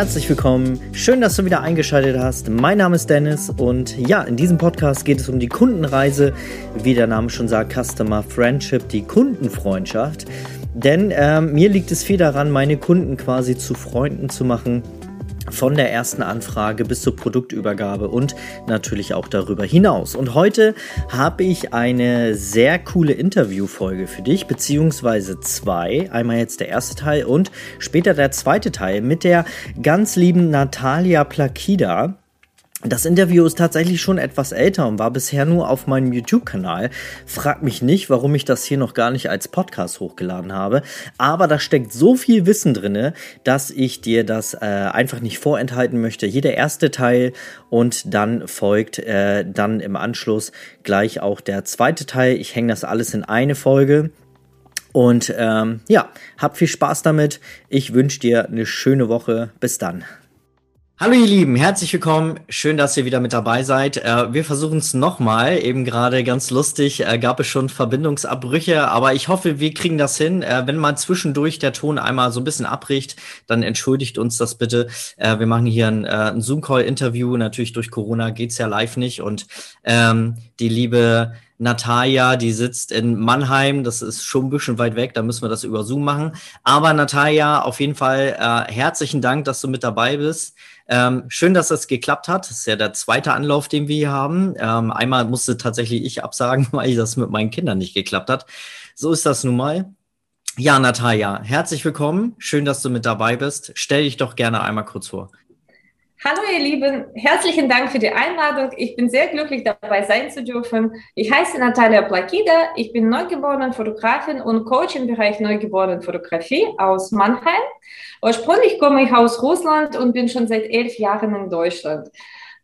Herzlich willkommen. Schön, dass du wieder eingeschaltet hast. Mein Name ist Dennis und ja, in diesem Podcast geht es um die Kundenreise, wie der Name schon sagt, Customer Friendship, die Kundenfreundschaft. Denn äh, mir liegt es viel daran, meine Kunden quasi zu Freunden zu machen von der ersten Anfrage bis zur Produktübergabe und natürlich auch darüber hinaus. Und heute habe ich eine sehr coole Interviewfolge für dich, beziehungsweise zwei. Einmal jetzt der erste Teil und später der zweite Teil mit der ganz lieben Natalia Plakida. Das Interview ist tatsächlich schon etwas älter und war bisher nur auf meinem YouTube-Kanal. Frag mich nicht, warum ich das hier noch gar nicht als Podcast hochgeladen habe. Aber da steckt so viel Wissen drinne, dass ich dir das äh, einfach nicht vorenthalten möchte. Hier der erste Teil und dann folgt äh, dann im Anschluss gleich auch der zweite Teil. Ich hänge das alles in eine Folge. Und ähm, ja, hab viel Spaß damit. Ich wünsche dir eine schöne Woche. Bis dann. Hallo ihr Lieben, herzlich willkommen. Schön, dass ihr wieder mit dabei seid. Äh, wir versuchen es nochmal. Eben gerade ganz lustig, äh, gab es schon Verbindungsabbrüche, aber ich hoffe, wir kriegen das hin. Äh, wenn mal zwischendurch der Ton einmal so ein bisschen abbricht, dann entschuldigt uns das bitte. wir machen hier ein, ein Zoom-Call-Interview. Natürlich durch Corona geht's ja live nicht. Und ähm, die liebe Natalia, die sitzt in Mannheim, das ist schon ein bisschen weit weg, da müssen wir das über Zoom machen. Aber Natalia, auf jeden Fall äh, herzlichen Dank, dass du mit dabei bist. Ähm, schön, dass das geklappt hat. Das ist ja der zweite Anlauf, den wir hier haben. Ähm, einmal musste tatsächlich ich absagen, weil das mit meinen Kindern nicht geklappt hat. So ist das nun mal. Ja, Natalia, herzlich willkommen. Schön, dass du mit dabei bist. Stell dich doch gerne einmal kurz vor. Hallo ihr Lieben, herzlichen Dank für die Einladung. Ich bin sehr glücklich dabei sein zu dürfen. Ich heiße Natalia Plakida, ich bin neugeborene Fotografin und Coach im Bereich neugeborenen Fotografie aus Mannheim. Ursprünglich komme ich aus Russland und bin schon seit elf Jahren in Deutschland.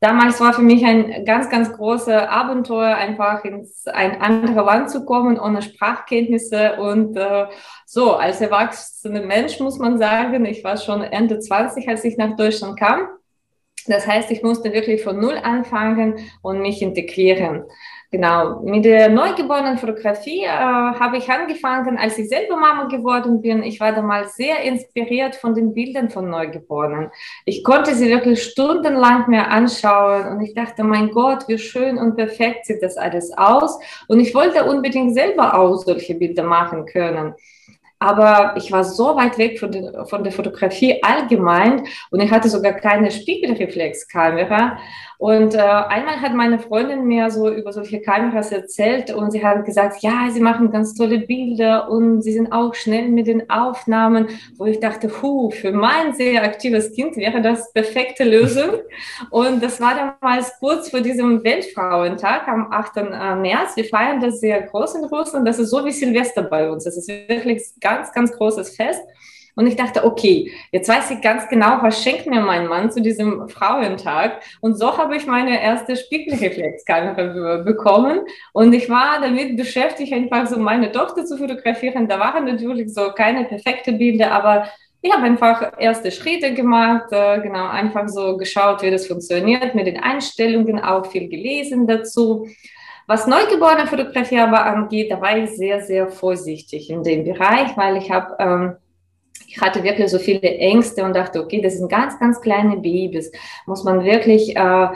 Damals war für mich ein ganz, ganz großes Abenteuer, einfach ins ein anderes Land zu kommen, ohne Sprachkenntnisse. Und äh, so, als erwachsener Mensch muss man sagen, ich war schon Ende 20, als ich nach Deutschland kam. Das heißt, ich musste wirklich von Null anfangen und mich integrieren. Genau, mit der neugeborenen Fotografie äh, habe ich angefangen, als ich selber Mama geworden bin. Ich war damals sehr inspiriert von den Bildern von Neugeborenen. Ich konnte sie wirklich stundenlang mehr anschauen und ich dachte, mein Gott, wie schön und perfekt sieht das alles aus. Und ich wollte unbedingt selber auch solche Bilder machen können. Aber ich war so weit weg von, den, von der Fotografie allgemein und ich hatte sogar keine Spiegelreflexkamera. Und äh, einmal hat meine Freundin mir so über solche Kameras erzählt und sie hat gesagt, ja, sie machen ganz tolle Bilder und sie sind auch schnell mit den Aufnahmen, wo ich dachte, hu, für mein sehr aktives Kind wäre das perfekte Lösung. Und das war damals kurz vor diesem Weltfrauentag am 8. Äh, März. Wir feiern das sehr groß in Russland. Das ist so wie Silvester bei uns. Das ist wirklich ganz, ganz großes Fest. Und ich dachte, okay, jetzt weiß ich ganz genau, was schenkt mir mein Mann zu diesem Frauentag. Und so habe ich meine erste Spiegelreflexkamera bekommen. Und ich war damit beschäftigt, einfach so meine Tochter zu fotografieren. Da waren natürlich so keine perfekte Bilder, aber ich habe einfach erste Schritte gemacht, äh, genau, einfach so geschaut, wie das funktioniert mit den Einstellungen, auch viel gelesen dazu. Was neugeborene Fotografie aber angeht, da war ich sehr, sehr vorsichtig in dem Bereich, weil ich habe ähm, ich hatte wirklich so viele Ängste und dachte, okay, das sind ganz, ganz kleine Babys. Muss man wirklich äh,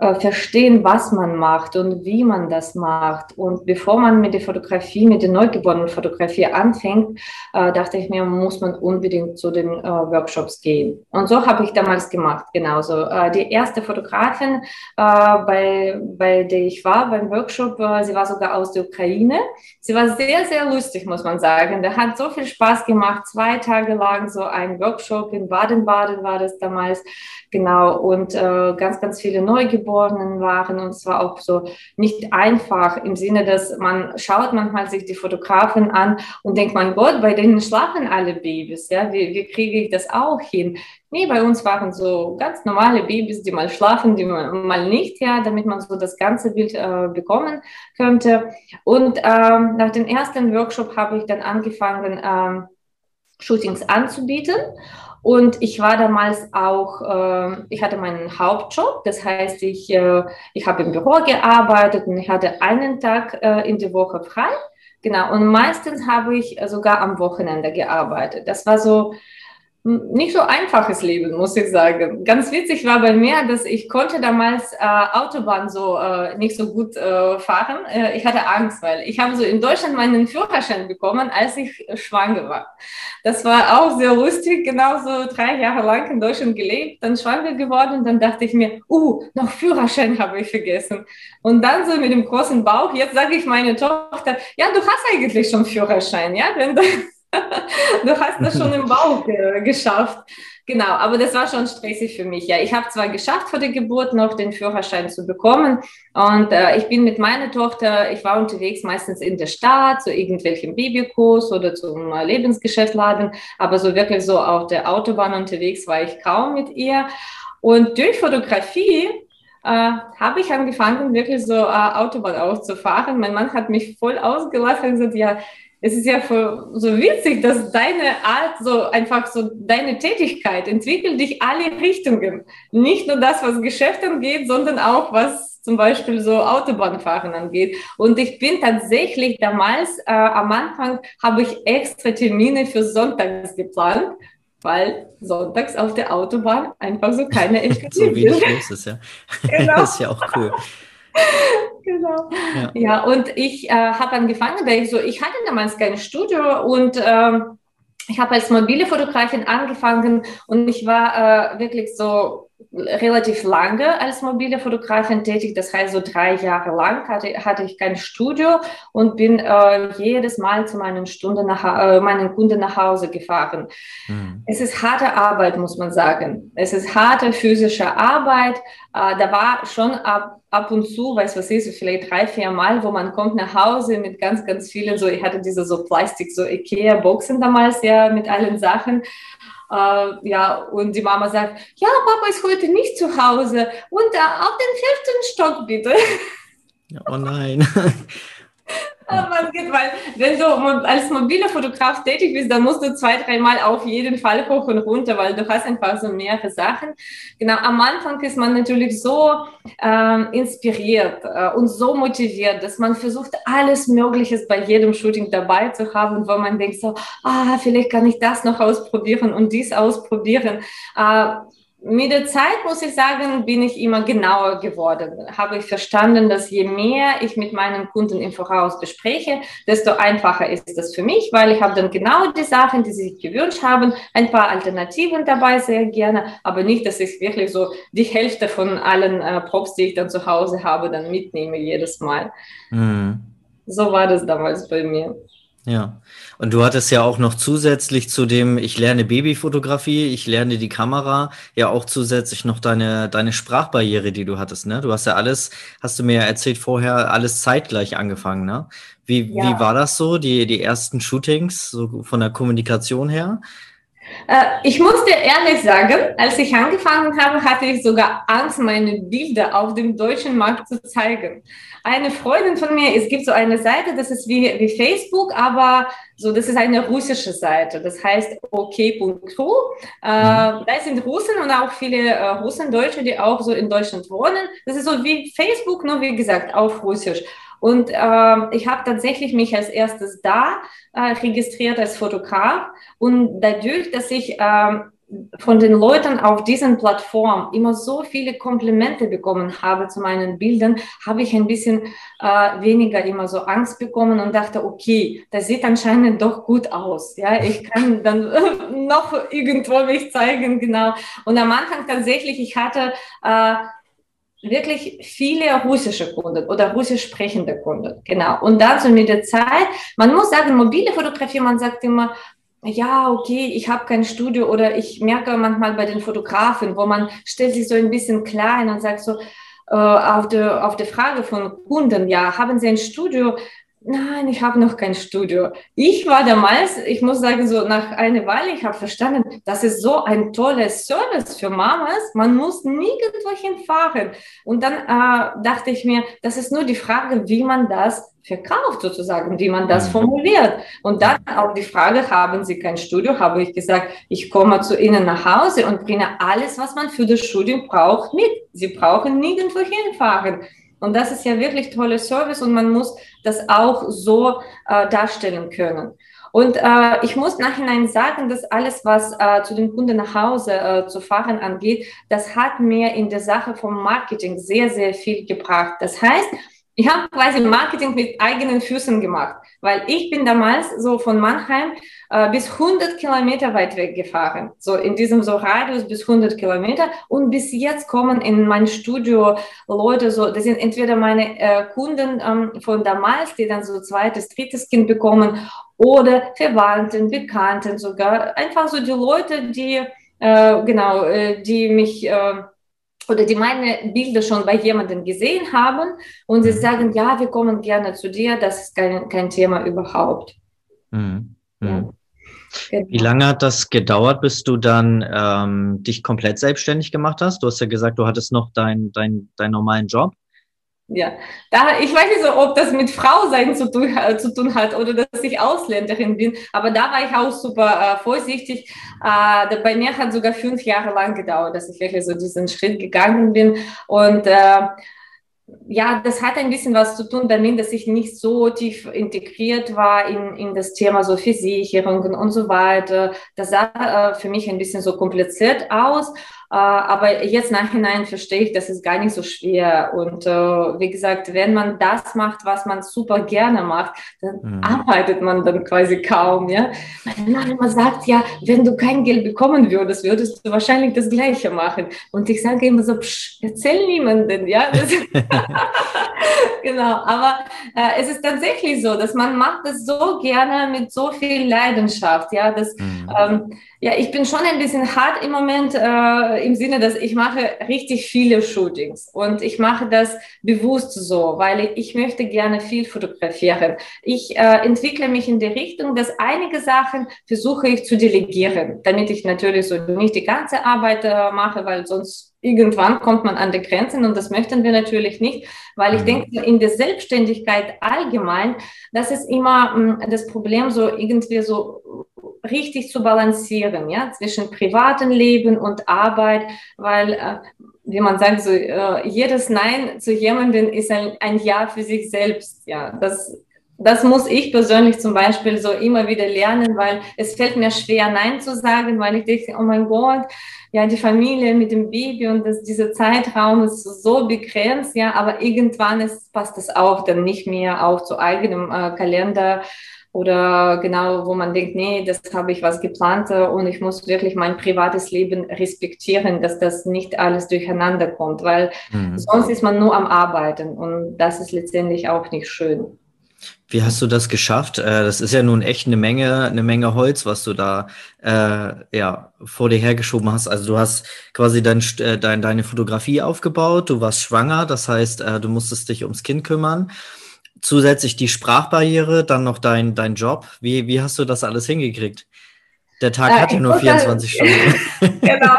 äh, verstehen, was man macht und wie man das macht. Und bevor man mit der Fotografie, mit der neugeborenen Fotografie anfängt, äh, dachte ich mir, muss man unbedingt zu den äh, Workshops gehen. Und so habe ich damals gemacht, genauso. Äh, die erste Fotografin, äh, bei, bei der ich war beim Workshop, sie war sogar aus der Ukraine. Sie war sehr, sehr lustig, muss man sagen. Der hat so viel Spaß gemacht. Zwei Tage lang so ein Workshop in Baden-Baden war das damals. Genau. Und ganz, ganz viele Neugeborene Geborenen waren. Und es war auch so nicht einfach im Sinne, dass man schaut manchmal sich die Fotografen an und denkt, mein Gott, bei denen schlafen alle Babys. Ja, wie, wie kriege ich das auch hin? Nee, bei uns waren so ganz normale Babys, die mal schlafen, die mal nicht, ja, damit man so das ganze Bild äh, bekommen könnte. Und ähm, nach dem ersten Workshop habe ich dann angefangen, ähm, Shootings anzubieten. Und ich war damals auch, äh, ich hatte meinen Hauptjob, das heißt, ich, äh, ich habe im Büro gearbeitet und ich hatte einen Tag äh, in der Woche frei. Genau, und meistens habe ich sogar am Wochenende gearbeitet. Das war so nicht so einfaches Leben, muss ich sagen. Ganz witzig war bei mir, dass ich konnte damals äh, Autobahn so äh, nicht so gut äh, fahren. Äh, ich hatte Angst, weil ich habe so in Deutschland meinen Führerschein bekommen, als ich schwanger war. Das war auch sehr lustig, genauso drei Jahre lang in Deutschland gelebt, dann schwanger geworden. Dann dachte ich mir, uh, noch Führerschein habe ich vergessen. Und dann so mit dem großen Bauch, jetzt sage ich meine Tochter, ja, du hast eigentlich schon Führerschein, ja, wenn du du hast das schon im Bauch äh, geschafft. Genau, aber das war schon stressig für mich. Ja, ich habe zwar geschafft vor der Geburt noch den Führerschein zu bekommen und äh, ich bin mit meiner Tochter, ich war unterwegs meistens in der Stadt zu irgendwelchen Babykurs oder zum äh, Lebensgeschäftladen, aber so wirklich so auf der Autobahn unterwegs war ich kaum mit ihr. Und durch Fotografie äh, habe ich angefangen, wirklich so äh, Autobahn auch zu fahren. Mein Mann hat mich voll ausgelacht und gesagt, ja, es ist ja so witzig, dass deine Art, so einfach so deine Tätigkeit entwickelt dich alle Richtungen. Nicht nur das, was Geschäft angeht, sondern auch was zum Beispiel so Autobahnfahren angeht. Und ich bin tatsächlich damals, äh, am Anfang habe ich extra Termine für Sonntags geplant, weil sonntags auf der Autobahn einfach so keine FKT So wenig los ist, ja. Genau. das ist ja auch cool. Genau. Ja. ja, und ich äh, habe angefangen, da ich so, ich hatte damals kein Studio und ähm, ich habe als mobile Fotografin angefangen und ich war äh, wirklich so relativ lange als mobile Fotografin tätig. Das heißt, so drei Jahre lang hatte, hatte ich kein Studio und bin äh, jedes Mal zu meinen, Stunden nach, äh, meinen Kunden nach Hause gefahren. Mhm. Es ist harte Arbeit, muss man sagen. Es ist harte physische Arbeit. Äh, da war schon ab ab und zu, weiß was ist, vielleicht drei, vier Mal, wo man kommt nach Hause mit ganz, ganz vielen, so, ich hatte diese so Plastik, so Ikea-Boxen damals ja mit allen Sachen äh, ja, und die Mama sagt, ja, Papa ist heute nicht zu Hause und äh, auf den vierten Stock bitte. Oh nein. man geht, weil wenn du als mobiler Fotograf tätig bist, dann musst du zwei, dreimal auf jeden Fall hoch und runter, weil du hast einfach so mehrere Sachen. Genau, am Anfang ist man natürlich so ähm, inspiriert äh, und so motiviert, dass man versucht, alles Mögliche bei jedem Shooting dabei zu haben, wo man denkt so, ah, vielleicht kann ich das noch ausprobieren und dies ausprobieren. Äh, mit der Zeit, muss ich sagen, bin ich immer genauer geworden. Habe ich verstanden, dass je mehr ich mit meinen Kunden im Voraus bespreche, desto einfacher ist das für mich, weil ich habe dann genau die Sachen, die sie sich gewünscht haben, ein paar Alternativen dabei, sehr gerne, aber nicht, dass ich wirklich so die Hälfte von allen äh, Props, die ich dann zu Hause habe, dann mitnehme jedes Mal. Mhm. So war das damals bei mir. Ja, und du hattest ja auch noch zusätzlich zu dem, ich lerne Babyfotografie, ich lerne die Kamera, ja auch zusätzlich noch deine, deine Sprachbarriere, die du hattest, ne? Du hast ja alles, hast du mir ja erzählt vorher, alles zeitgleich angefangen, ne? Wie, ja. wie war das so, die, die ersten Shootings, so von der Kommunikation her? Äh, ich muss dir ehrlich sagen, als ich angefangen habe, hatte ich sogar Angst, meine Bilder auf dem deutschen Markt zu zeigen. Eine Freundin von mir, es gibt so eine Seite, das ist wie, wie Facebook, aber so, das ist eine russische Seite. Das heißt ok.ru. Äh, mhm. da sind Russen und auch viele äh, Russen, Deutsche, die auch so in Deutschland wohnen. Das ist so wie Facebook, nur wie gesagt, auf Russisch. Und äh, ich habe tatsächlich mich als erstes da äh, registriert als Fotograf. Und dadurch, dass ich äh, von den Leuten auf diesen Plattformen immer so viele Komplimente bekommen habe zu meinen Bildern, habe ich ein bisschen äh, weniger immer so Angst bekommen und dachte, okay, das sieht anscheinend doch gut aus. Ja, ich kann dann noch irgendwo mich zeigen, genau. Und am Anfang tatsächlich, ich hatte äh, wirklich viele russische Kunden oder russisch sprechende Kunden. Genau. Und so mit der Zeit, man muss sagen, mobile Fotografie, man sagt immer, ja, okay, ich habe kein Studio oder ich merke manchmal bei den Fotografen, wo man stellt sich so ein bisschen klein und sagt so, äh, auf, der, auf der Frage von Kunden, ja, haben Sie ein Studio? Nein, ich habe noch kein Studio. Ich war damals, ich muss sagen, so nach einer Weile, ich habe verstanden, das ist so ein tolles Service für Mamas. Man muss nirgendwo hinfahren. Und dann äh, dachte ich mir, das ist nur die Frage, wie man das verkauft sozusagen, wie man das mhm. formuliert. Und dann auch die Frage, haben Sie kein Studio? Habe ich gesagt, ich komme zu Ihnen nach Hause und bringe alles, was man für das Studium braucht, mit. Sie brauchen nirgendwo hinfahren. Und das ist ja wirklich toller Service und man muss das auch so äh, darstellen können. Und äh, ich muss nachhinein sagen, dass alles, was äh, zu den Kunden nach Hause äh, zu fahren angeht, das hat mir in der Sache vom Marketing sehr, sehr viel gebracht. Das heißt, ich habe quasi Marketing mit eigenen Füßen gemacht, weil ich bin damals so von Mannheim äh, bis 100 Kilometer weit weg gefahren, so in diesem so Radius bis 100 Kilometer. Und bis jetzt kommen in mein Studio Leute so, das sind entweder meine äh, Kunden ähm, von damals, die dann so zweites, drittes Kind bekommen oder Verwandten, Bekannten sogar, einfach so die Leute, die äh, genau, äh, die mich äh, oder die meine Bilder schon bei jemandem gesehen haben und sie mhm. sagen, ja, wir kommen gerne zu dir, das ist kein, kein Thema überhaupt. Mhm. Mhm. Ja. Genau. Wie lange hat das gedauert, bis du dann ähm, dich komplett selbstständig gemacht hast? Du hast ja gesagt, du hattest noch deinen dein, dein normalen Job. Ja, da, ich weiß nicht so, ob das mit Frau sein zu tun, äh, zu tun hat oder dass ich Ausländerin bin, aber da war ich auch super äh, vorsichtig. Äh, bei mir hat sogar fünf Jahre lang gedauert, dass ich wirklich so diesen Schritt gegangen bin und äh, ja, das hat ein bisschen was zu tun damit, dass ich nicht so tief integriert war in, in das Thema so Versicherungen und so weiter. Das sah äh, für mich ein bisschen so kompliziert aus. Äh, aber jetzt nachhinein verstehe ich, das ist gar nicht so schwer. Und äh, wie gesagt, wenn man das macht, was man super gerne macht, dann mhm. arbeitet man dann quasi kaum. Ja? Meine Mama immer sagt, ja, wenn du kein Geld bekommen würdest, würdest du wahrscheinlich das Gleiche machen. Und ich sage immer so, psch, erzähl niemanden. Ja? genau, aber äh, es ist tatsächlich so, dass man macht das so gerne mit so viel Leidenschaft. Ja, das, mhm. ähm, ja, ich bin schon ein bisschen hart im Moment äh, im Sinne, dass ich mache richtig viele Shootings und ich mache das bewusst so, weil ich möchte gerne viel fotografieren. Ich äh, entwickle mich in die Richtung, dass einige Sachen versuche ich zu delegieren, damit ich natürlich so nicht die ganze Arbeit äh, mache, weil sonst irgendwann kommt man an die Grenzen und das möchten wir natürlich nicht, weil ich mhm. denke, in der Selbstständigkeit allgemein, das ist immer mh, hm, das Problem, so irgendwie so richtig zu balancieren, ja, zwischen privatem Leben und Arbeit, weil, äh, wie man sagt, so, äh, jedes Nein zu jemandem ist ein, ein Ja für sich selbst, ja, das, das muss ich persönlich zum Beispiel so immer wieder lernen, weil es fällt mir schwer, Nein zu sagen, weil ich denke, oh mein Gott, ja, die Familie mit dem Baby und das, dieser Zeitraum ist so begrenzt, ja, aber irgendwann ist, passt das auch dann nicht mehr auch zu eigenem äh, Kalender oder genau, wo man denkt, nee, das habe ich was geplant und ich muss wirklich mein privates Leben respektieren, dass das nicht alles durcheinander kommt, weil mhm. sonst ist man nur am Arbeiten und das ist letztendlich auch nicht schön. Wie hast du das geschafft? Äh, das ist ja nun echt eine Menge, eine Menge Holz, was du da äh, ja vor dir hergeschoben hast. Also du hast quasi dein, äh, dein, deine Fotografie aufgebaut, du warst schwanger, das heißt, äh, du musstest dich ums Kind kümmern zusätzlich die Sprachbarriere, dann noch dein, dein Job. Wie, wie hast du das alles hingekriegt? Der Tag äh, hat ja nur 24 Stunden. genau.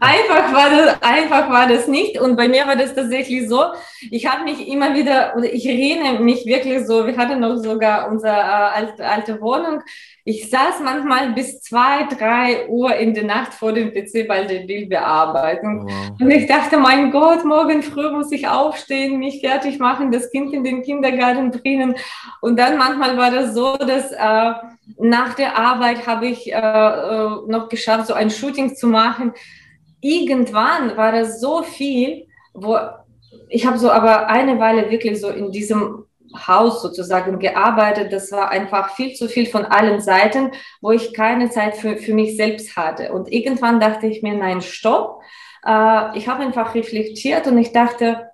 Einfach war, das, einfach war das nicht. Und bei mir war das tatsächlich so. Ich habe mich immer wieder, oder ich erinnere mich wirklich so, wir hatten noch sogar unsere äh, alte, alte Wohnung ich saß manchmal bis zwei, drei Uhr in der Nacht vor dem PC bei der Bildbearbeitung. Wow. Und ich dachte, mein Gott, morgen früh muss ich aufstehen, mich fertig machen, das Kind in den Kindergarten bringen. Und dann manchmal war das so, dass äh, nach der Arbeit habe ich äh, äh, noch geschafft, so ein Shooting zu machen. Irgendwann war das so viel, wo ich habe so aber eine Weile wirklich so in diesem Haus sozusagen gearbeitet. Das war einfach viel zu viel von allen Seiten, wo ich keine Zeit für, für mich selbst hatte. Und irgendwann dachte ich mir, nein, stopp. Äh, ich habe einfach reflektiert und ich dachte,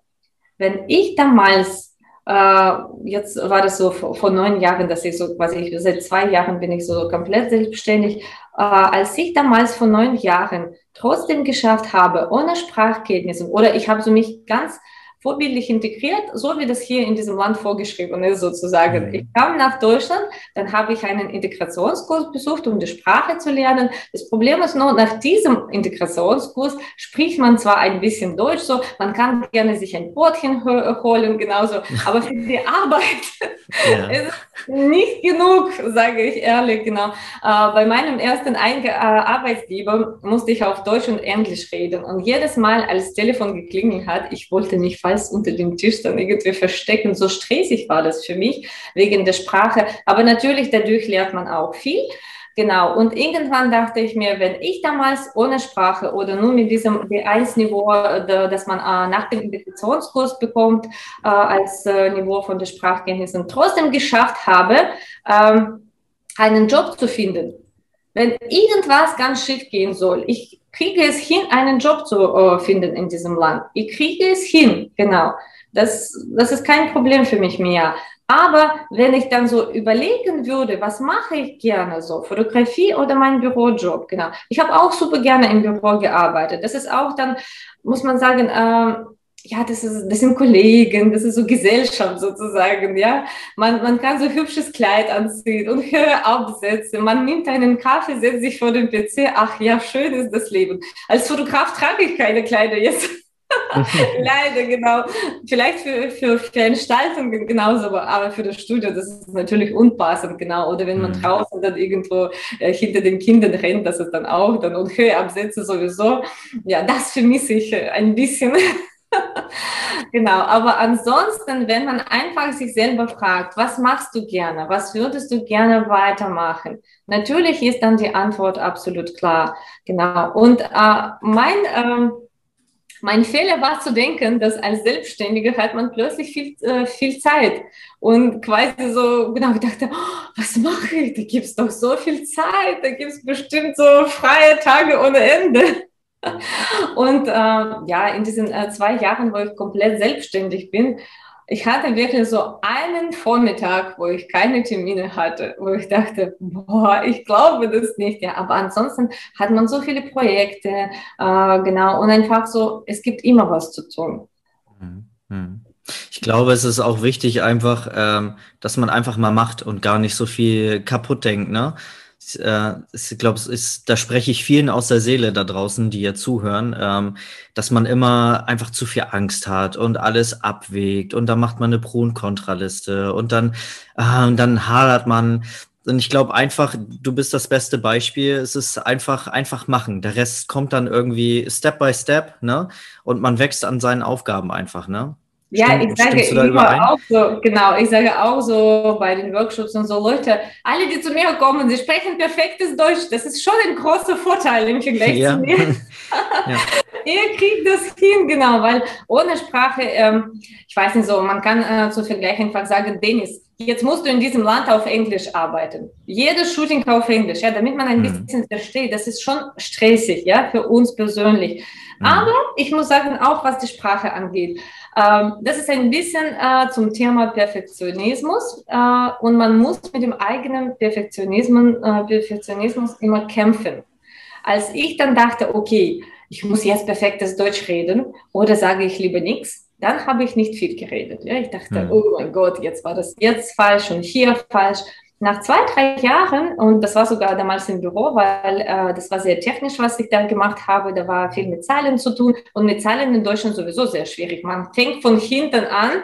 wenn ich damals, äh, jetzt war das so vor, vor, neun Jahren, dass ich so quasi, seit zwei Jahren bin ich so komplett selbstständig, äh, als ich damals vor neun Jahren trotzdem geschafft habe, ohne Sprachkenntnisse, oder ich habe so mich ganz vorbildlich integriert, so wie das hier in diesem Land vorgeschrieben ist, sozusagen. Mhm. Ich kam nach Deutschland, dann habe ich einen Integrationskurs besucht, um die Sprache zu lernen. Das Problem ist nur, nach diesem Integrationskurs spricht man zwar ein bisschen Deutsch, so, man kann gerne sich ein Brotchen holen, genauso, aber für die Arbeit ja. ist nicht genug, sage ich ehrlich, genau. Äh, bei meinem ersten Ein äh, Arbeitsgeber musste ich auf Deutsch und Englisch reden und jedes Mal, als das Telefon geklingelt hat, ich wollte mich falsch alles unter dem Tisch dann irgendwie verstecken. So stressig war das für mich wegen der Sprache. Aber natürlich, dadurch lernt man auch viel. Genau. Und irgendwann dachte ich mir, wenn ich damals ohne Sprache oder nur mit diesem B1-Niveau, das man äh, nach dem Integrationskurs bekommt, äh, als äh, Niveau von der Sprachkenntnissen trotzdem geschafft habe, ähm, einen Job zu finden. Wenn irgendwas ganz schief gehen soll, ich kriege es hin, einen Job zu finden in diesem Land. Ich kriege es hin, genau. Das, das ist kein Problem für mich mehr. Aber wenn ich dann so überlegen würde, was mache ich gerne so, Fotografie oder mein Bürojob, genau. Ich habe auch super gerne im Büro gearbeitet. Das ist auch dann, muss man sagen, äh, ja, das, ist, das sind Kollegen, das ist so Gesellschaft sozusagen, ja. Man, man kann so hübsches Kleid anziehen und höhere Absätze. Man nimmt einen Kaffee, setzt sich vor den PC. Ach ja, schön ist das Leben. Als Fotograf trage ich keine Kleider jetzt. Leider, genau. Vielleicht für, für Veranstaltungen genauso, aber für das Studio, das ist natürlich unpassend, genau. Oder wenn man mhm. draußen dann irgendwo äh, hinter den Kindern rennt, das ist dann auch dann und Höheabsätze sowieso. Ja, das vermisse ich äh, ein bisschen. genau, aber ansonsten, wenn man einfach sich selber fragt, was machst du gerne, was würdest du gerne weitermachen? Natürlich ist dann die Antwort absolut klar. Genau. Und äh, mein ähm, mein Fehler war zu denken, dass als Selbstständiger hat man plötzlich viel, äh, viel Zeit. Und quasi so, genau, ich dachte, oh, was mache ich? Da gibt es doch so viel Zeit, da gibt es bestimmt so freie Tage ohne Ende. Und äh, ja, in diesen äh, zwei Jahren, wo ich komplett selbstständig bin, ich hatte wirklich so einen Vormittag, wo ich keine Termine hatte, wo ich dachte, boah, ich glaube das nicht. Ja, aber ansonsten hat man so viele Projekte, äh, genau, und einfach so, es gibt immer was zu tun. Mhm. Mhm. Ich glaube, es ist auch wichtig, einfach, ähm, dass man einfach mal macht und gar nicht so viel kaputt denkt, ne? Äh, ich glaube, da spreche ich vielen aus der Seele da draußen, die ja zuhören, ähm, dass man immer einfach zu viel Angst hat und alles abwägt und dann macht man eine Pro- und Kontraliste und dann, äh, und dann hadert man. Und ich glaube einfach, du bist das beste Beispiel. Es ist einfach, einfach machen. Der Rest kommt dann irgendwie Step by Step, ne? Und man wächst an seinen Aufgaben einfach, ne? Ja, Stimmt, ich sage immer auch so, genau, ich sage auch so bei den Workshops und so, Leute, alle, die zu mir kommen, sie sprechen perfektes Deutsch. Das ist schon ein großer Vorteil im Vergleich ja. zu mir. ja. Ihr kriegt das hin, genau, weil ohne Sprache, ähm, ich weiß nicht so, man kann äh, zu Vergleich einfach sagen, Dennis, jetzt musst du in diesem Land auf Englisch arbeiten. Jedes Shooting auf Englisch, ja, damit man ein mhm. bisschen versteht. Das ist schon stressig, ja, für uns persönlich. Mhm. Aber ich muss sagen, auch was die Sprache angeht. Ähm, das ist ein bisschen äh, zum Thema Perfektionismus äh, und man muss mit dem eigenen Perfektionismus, äh, Perfektionismus immer kämpfen. Als ich dann dachte, okay, ich muss jetzt perfektes Deutsch reden oder sage ich lieber nichts, dann habe ich nicht viel geredet. Ja? Ich dachte, mhm. oh mein Gott, jetzt war das jetzt falsch und hier falsch. Nach zwei, drei Jahren, und das war sogar damals im Büro, weil äh, das war sehr technisch, was ich da gemacht habe, da war viel mit Zahlen zu tun und mit Zahlen in Deutschland sowieso sehr schwierig. Man fängt von hinten an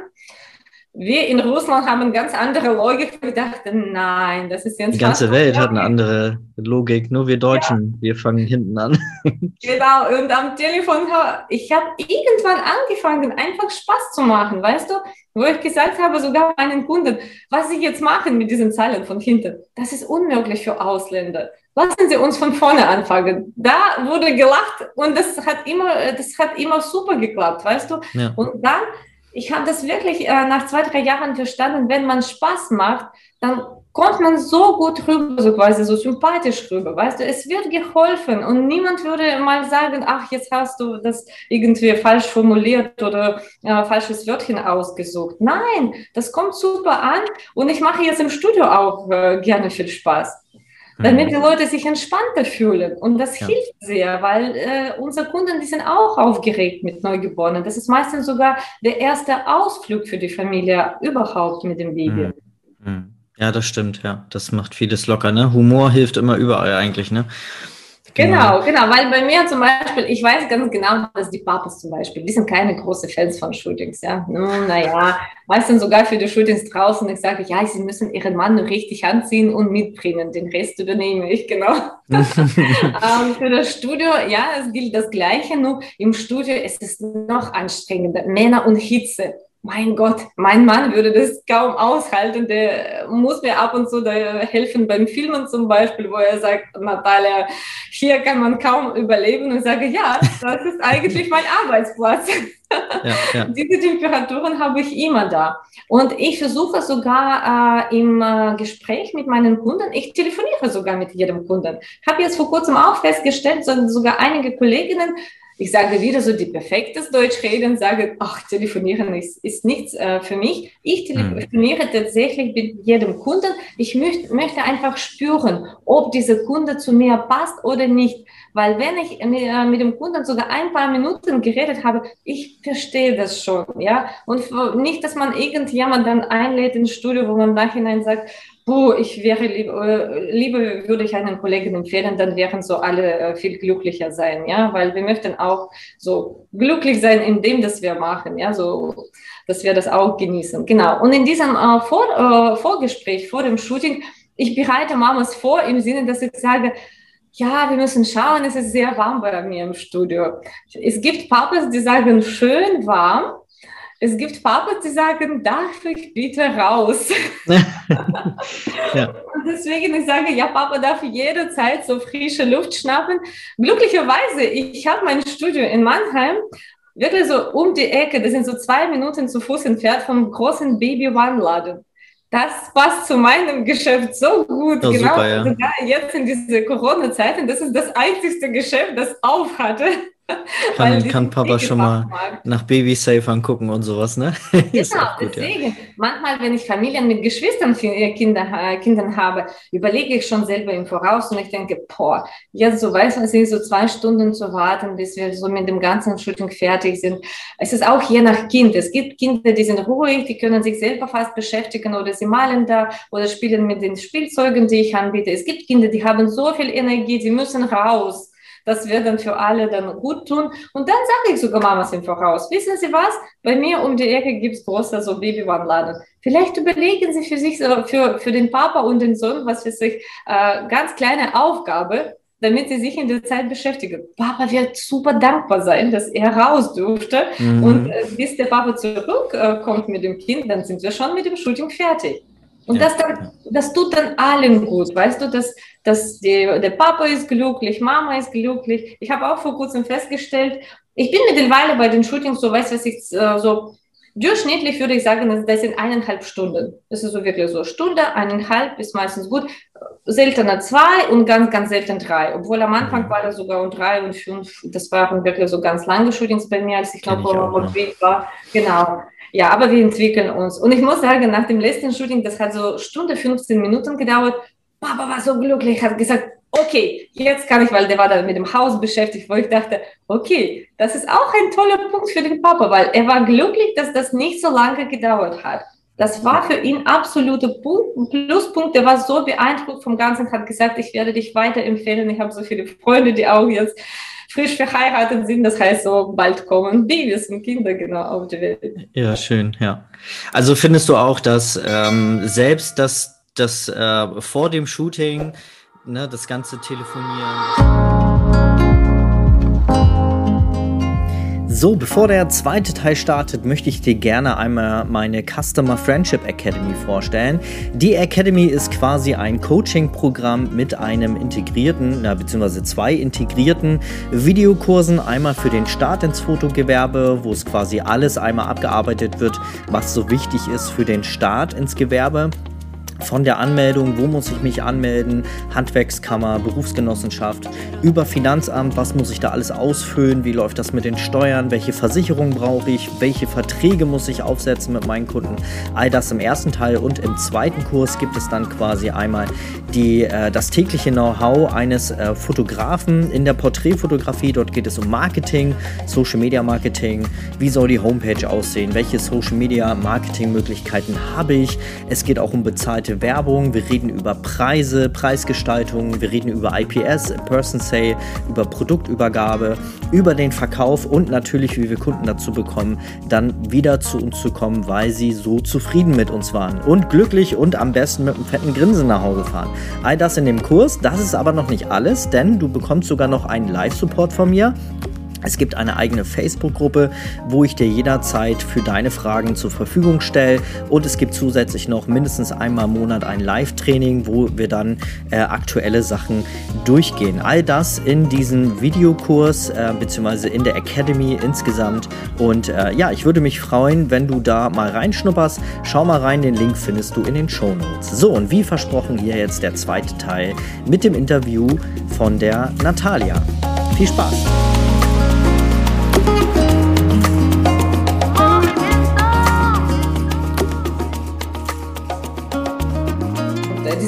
wir in Russland haben ganz andere Logik. Wir dachten, nein, das ist jetzt. Die ganze Welt hat eine andere Logik, nur wir Deutschen, ja. wir fangen hinten an. Genau, und am Telefon, ich habe irgendwann angefangen, einfach Spaß zu machen, weißt du? Wo ich gesagt habe, sogar meinen Kunden, was ich jetzt machen mit diesen Zahlen von hinten, das ist unmöglich für Ausländer. Lassen Sie uns von vorne anfangen. Da wurde gelacht und das hat immer, das hat immer super geklappt, weißt du? Ja. Und dann ich habe das wirklich äh, nach zwei, drei Jahren verstanden, wenn man Spaß macht, dann kommt man so gut rüber, so quasi so sympathisch rüber, weißt du, es wird geholfen und niemand würde mal sagen, ach, jetzt hast du das irgendwie falsch formuliert oder äh, falsches Wörtchen ausgesucht. Nein, das kommt super an und ich mache jetzt im Studio auch äh, gerne viel Spaß damit mhm. die Leute sich entspannter fühlen. Und das ja. hilft sehr, weil äh, unsere Kunden, die sind auch aufgeregt mit Neugeborenen. Das ist meistens sogar der erste Ausflug für die Familie überhaupt mit dem Baby. Mhm. mhm. Ja, das stimmt, ja. Das macht vieles locker, ne? Humor hilft immer überall eigentlich, ne? Genau, genau, weil bei mir zum Beispiel, ich weiß ganz genau, dass die Papas zum Beispiel, die sind keine großen Fans von Shootings, ja. Naja, meistens sogar für die Shootings draußen. Ich sage, ja, sie müssen ihren Mann richtig anziehen und mitbringen. Den Rest übernehme ich, genau. ähm, für das Studio, ja, es gilt das Gleiche, nur im Studio ist es noch anstrengender. Männer und Hitze mein Gott, mein Mann würde das kaum aushalten. Der muss mir ab und zu da helfen beim Filmen zum Beispiel, wo er sagt, Natalia, hier kann man kaum überleben. Und ich sage, ja, das ist eigentlich mein Arbeitsplatz. Ja, ja. Diese Temperaturen habe ich immer da. Und ich versuche sogar äh, im äh, Gespräch mit meinen Kunden, ich telefoniere sogar mit jedem Kunden. Ich habe jetzt vor kurzem auch festgestellt, sogar einige Kolleginnen ich sage wieder so die perfektes Deutsch reden, sage, ach, telefonieren ist, ist nichts äh, für mich. Ich telefoniere mhm. tatsächlich mit jedem Kunden. Ich möcht, möchte einfach spüren, ob dieser Kunde zu mir passt oder nicht. Weil wenn ich mit, äh, mit dem Kunden sogar ein paar Minuten geredet habe, ich verstehe das schon, ja. Und nicht, dass man irgendjemand dann einlädt ins Studio, wo man nachhinein sagt, puh, ich wäre lieber, äh, lieber würde ich einen Kollegen empfehlen, dann wären so alle äh, viel glücklicher sein, ja, weil wir möchten auch so glücklich sein in dem, das wir machen, ja, so, dass wir das auch genießen. Genau. Und in diesem äh, vor, äh, Vorgespräch, vor dem Shooting, ich bereite Mamas vor im Sinne, dass ich sage, ja, wir müssen schauen, es ist sehr warm bei mir im Studio. Es gibt Papas, die sagen, schön warm. Es gibt Papas, die sagen, darf ich bitte raus? ja. Und deswegen ich sage, ja, Papa darf jederzeit so frische Luft schnappen. Glücklicherweise, ich habe mein Studio in Mannheim wirklich so um die Ecke, das sind so zwei Minuten zu Fuß entfernt vom großen Baby-One-Laden. Das passt zu meinem Geschäft so gut. Oh, genau, super, ja. sogar jetzt in diese Corona-Zeiten, das ist das einzigste Geschäft, das auf hatte. Kann, kann Papa schon mal nach Baby Safe angucken und sowas, ne? genau, gut, deswegen. Ja. Manchmal, wenn ich Familien mit Geschwistern, äh, Kinder, äh, Kindern habe, überlege ich schon selber im Voraus und ich denke, boah, jetzt so weiß man, es sind so zwei Stunden zu warten, bis wir so mit dem ganzen Shooting fertig sind. Es ist auch je nach Kind. Es gibt Kinder, die sind ruhig, die können sich selber fast beschäftigen oder sie malen da oder spielen mit den Spielzeugen, die ich anbiete. Es gibt Kinder, die haben so viel Energie, die müssen raus das wird dann für alle dann gut tun. Und dann sage ich sogar Mamas im Voraus, wissen Sie was? Bei mir um die Ecke gibt es große so Babywanladen. Vielleicht überlegen Sie für sich, für, für den Papa und den Sohn, was für sich, äh, ganz kleine Aufgabe, damit sie sich in der Zeit beschäftigen. Papa wird super dankbar sein, dass er raus durfte. Mhm. Und äh, bis der Papa zurückkommt äh, mit dem Kind, dann sind wir schon mit dem Shooting fertig. Und ja. das, dann, das tut dann allen gut, weißt du, dass, dass die, der Papa ist glücklich, Mama ist glücklich. Ich habe auch vor kurzem festgestellt, ich bin mittlerweile bei den Shootings so, weißt du, was ich äh, so durchschnittlich würde ich sagen, das sind eineinhalb Stunden. Das ist so wirklich so Stunde, eineinhalb ist meistens gut. Seltener zwei und ganz, ganz selten drei. Obwohl am Anfang mhm. war das sogar um drei und fünf. Das waren wirklich so ganz lange Shootings bei mir, als ich glaube, ich war. Genau. Ja, aber wir entwickeln uns. Und ich muss sagen, nach dem letzten Shooting, das hat so Stunde 15 Minuten gedauert. Papa war so glücklich, hat gesagt, okay, jetzt kann ich, weil der war da mit dem Haus beschäftigt, wo ich dachte, okay, das ist auch ein toller Punkt für den Papa, weil er war glücklich, dass das nicht so lange gedauert hat. Das war für ihn absolute Pluspunkt. Er war so beeindruckt vom Ganzen, hat gesagt, ich werde dich weiterempfehlen. Ich habe so viele Freunde, die auch jetzt frisch verheiratet sind. Das heißt, so bald kommen Babys und Kinder genau auf die Welt. Ja, schön, ja. Also findest du auch, dass ähm, selbst das, das äh, vor dem Shooting, ne, das ganze Telefonieren. So, bevor der zweite Teil startet, möchte ich dir gerne einmal meine Customer Friendship Academy vorstellen. Die Academy ist quasi ein Coaching-Programm mit einem integrierten, na, beziehungsweise zwei integrierten Videokursen. Einmal für den Start ins Fotogewerbe, wo es quasi alles einmal abgearbeitet wird, was so wichtig ist für den Start ins Gewerbe von der Anmeldung, wo muss ich mich anmelden, Handwerkskammer, Berufsgenossenschaft, über Finanzamt, was muss ich da alles ausfüllen, wie läuft das mit den Steuern, welche Versicherungen brauche ich, welche Verträge muss ich aufsetzen mit meinen Kunden, all das im ersten Teil und im zweiten Kurs gibt es dann quasi einmal die, äh, das tägliche Know-how eines äh, Fotografen in der Porträtfotografie, dort geht es um Marketing, Social Media Marketing, wie soll die Homepage aussehen, welche Social Media Marketing Möglichkeiten habe ich, es geht auch um bezahlte bezahlte Werbung, wir reden über Preise, Preisgestaltung, wir reden über IPS, Person Sale, über Produktübergabe, über den Verkauf und natürlich, wie wir Kunden dazu bekommen, dann wieder zu uns zu kommen, weil sie so zufrieden mit uns waren und glücklich und am besten mit einem fetten Grinsen nach Hause fahren. All das in dem Kurs, das ist aber noch nicht alles, denn du bekommst sogar noch einen Live-Support von mir es gibt eine eigene Facebook-Gruppe, wo ich dir jederzeit für deine Fragen zur Verfügung stelle. Und es gibt zusätzlich noch mindestens einmal im Monat ein Live-Training, wo wir dann äh, aktuelle Sachen durchgehen. All das in diesem Videokurs äh, bzw. in der Academy insgesamt. Und äh, ja, ich würde mich freuen, wenn du da mal reinschnupperst. Schau mal rein, den Link findest du in den Show Notes. So, und wie versprochen hier jetzt der zweite Teil mit dem Interview von der Natalia. Viel Spaß!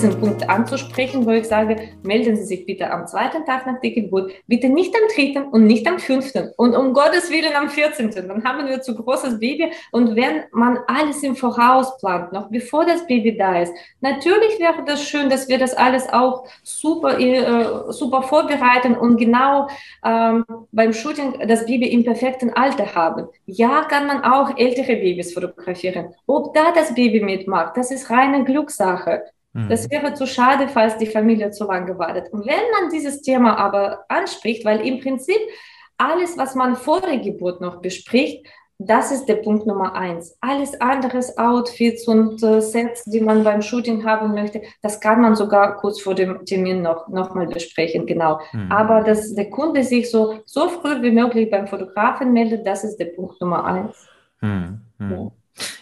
Diesen Punkt anzusprechen, wo ich sage, melden Sie sich bitte am zweiten Tag nach der Geburt, bitte nicht am dritten und nicht am fünften und um Gottes Willen am vierzehnten. Dann haben wir zu großes Baby und wenn man alles im Voraus plant, noch bevor das Baby da ist, natürlich wäre das schön, dass wir das alles auch super, äh, super vorbereiten und genau ähm, beim Shooting das Baby im perfekten Alter haben. Ja, kann man auch ältere Babys fotografieren. Ob da das Baby mitmacht, das ist reine Glückssache. Das mhm. wäre zu schade, falls die Familie zu lange wartet. Und wenn man dieses Thema aber anspricht, weil im Prinzip alles, was man vor der Geburt noch bespricht, das ist der Punkt Nummer eins. Alles anderes, Outfits und äh, Sets, die man beim Shooting haben möchte, das kann man sogar kurz vor dem Termin noch, noch mal besprechen, genau. Mhm. Aber dass der Kunde sich so, so früh wie möglich beim Fotografen meldet, das ist der Punkt Nummer eins. Mhm. Mhm. Ja.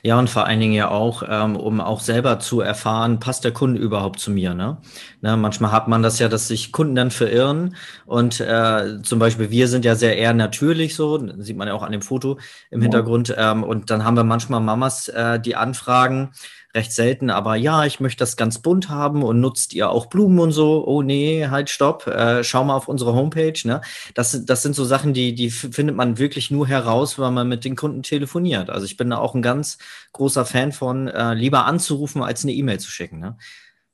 Ja, und vor allen Dingen ja auch, ähm, um auch selber zu erfahren, passt der Kunde überhaupt zu mir, ne? ne manchmal hat man das ja, dass sich Kunden dann verirren und äh, zum Beispiel wir sind ja sehr eher natürlich so, sieht man ja auch an dem Foto im ja. Hintergrund ähm, und dann haben wir manchmal Mamas, äh, die anfragen, recht selten, aber ja, ich möchte das ganz bunt haben und nutzt ihr auch Blumen und so? Oh nee, halt, stopp, äh, schau mal auf unsere Homepage. Ne? Das, das sind so Sachen, die, die findet man wirklich nur heraus, wenn man mit den Kunden telefoniert. Also ich bin da auch ein ganz großer Fan von, äh, lieber anzurufen, als eine E-Mail zu schicken. Ne?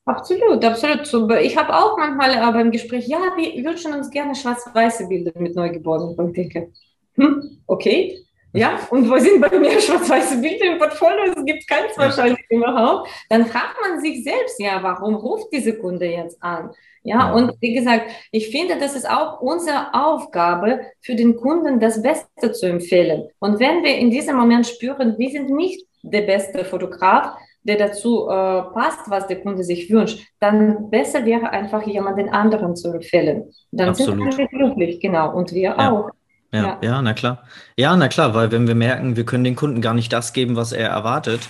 Absolut, absolut. Ich habe auch manchmal äh, beim Gespräch, ja, wir wünschen uns gerne schwarz-weiße Bilder mit Neugeborenen. Und denke, hm, okay, ja, und wo sind bei mir schwarz-weiße Bilder im Portfolio? Es gibt keins wahrscheinlich überhaupt. Dann fragt man sich selbst, ja, warum ruft diese Kunde jetzt an? Ja, ja, und wie gesagt, ich finde, das ist auch unsere Aufgabe für den Kunden, das Beste zu empfehlen. Und wenn wir in diesem Moment spüren, wir sind nicht der beste Fotograf, der dazu äh, passt, was der Kunde sich wünscht, dann besser wäre einfach jemanden anderen zu empfehlen. Dann Absolut. sind wir glücklich, genau, und wir ja. auch. Ja, ja, ja, na klar. Ja, na klar, weil wenn wir merken, wir können den Kunden gar nicht das geben, was er erwartet,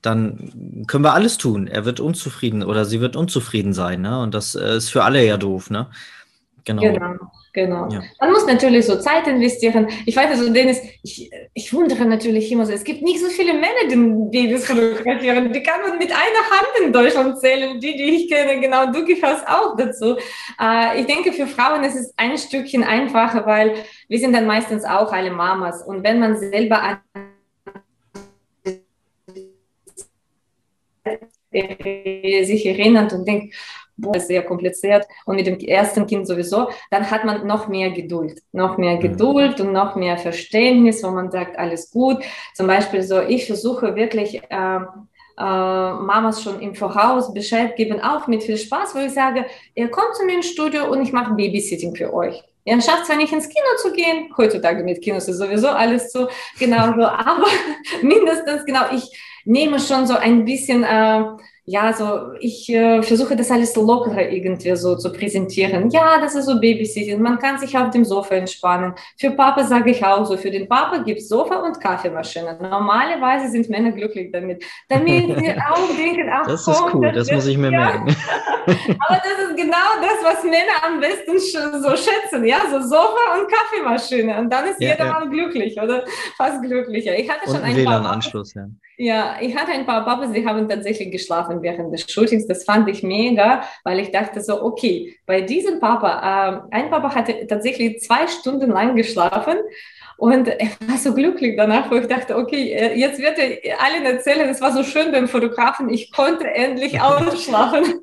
dann können wir alles tun. Er wird unzufrieden oder sie wird unzufrieden sein, ne? Und das äh, ist für alle ja doof, ne? Genau. genau. Genau. Ja. Man muss natürlich so Zeit investieren. Ich weiß also, Dennis, ich, ich wundere natürlich immer so, es gibt nicht so viele Männer, die Babys fotografieren. Die kann man mit einer Hand in Deutschland zählen, die, die ich kenne. Genau, du gehörst auch dazu. Äh, ich denke, für Frauen ist es ein Stückchen einfacher, weil wir sind dann meistens auch alle Mamas. Und wenn man selber an sich erinnert und denkt, boah, ist sehr kompliziert und mit dem ersten Kind sowieso, dann hat man noch mehr Geduld, noch mehr mhm. Geduld und noch mehr Verständnis, wo man sagt, alles gut. Zum Beispiel so, ich versuche wirklich, äh, äh, Mamas schon im Voraus Bescheid geben, auch mit viel Spaß, wo ich sage, ihr kommt zu mir ins Studio und ich mache Babysitting für euch. Ihr schafft zwar nicht ins Kino zu gehen, heutzutage mit Kinos ist sowieso alles so, genau so, aber mindestens, genau, ich nehme schon so ein bisschen äh, ja, so ich äh, versuche das alles lockerer irgendwie so zu präsentieren. Ja, das ist so Babysitting. Man kann sich auf dem Sofa entspannen. Für Papa sage ich auch so, für den Papa gibt es Sofa und Kaffeemaschine. Normalerweise sind Männer glücklich damit. Damit sie auch denken, ach Das ist komm, cool, das, das muss ich mir ja. merken. Aber das ist genau das, was Männer am besten so schätzen. Ja, so Sofa und Kaffeemaschine. Und dann ist ja, jeder ja. glücklich oder fast glücklicher. Ich hatte und schon ein WLAN-Anschluss, ja. Ja, ich hatte ein paar Papas, die haben tatsächlich geschlafen während des Shootings. Das fand ich mega, weil ich dachte so, okay, bei diesem Papa, äh, ein Papa hatte tatsächlich zwei Stunden lang geschlafen und er war so glücklich danach, wo ich dachte, okay, äh, jetzt wird er allen erzählen, es war so schön beim Fotografen, ich konnte endlich ausschlafen.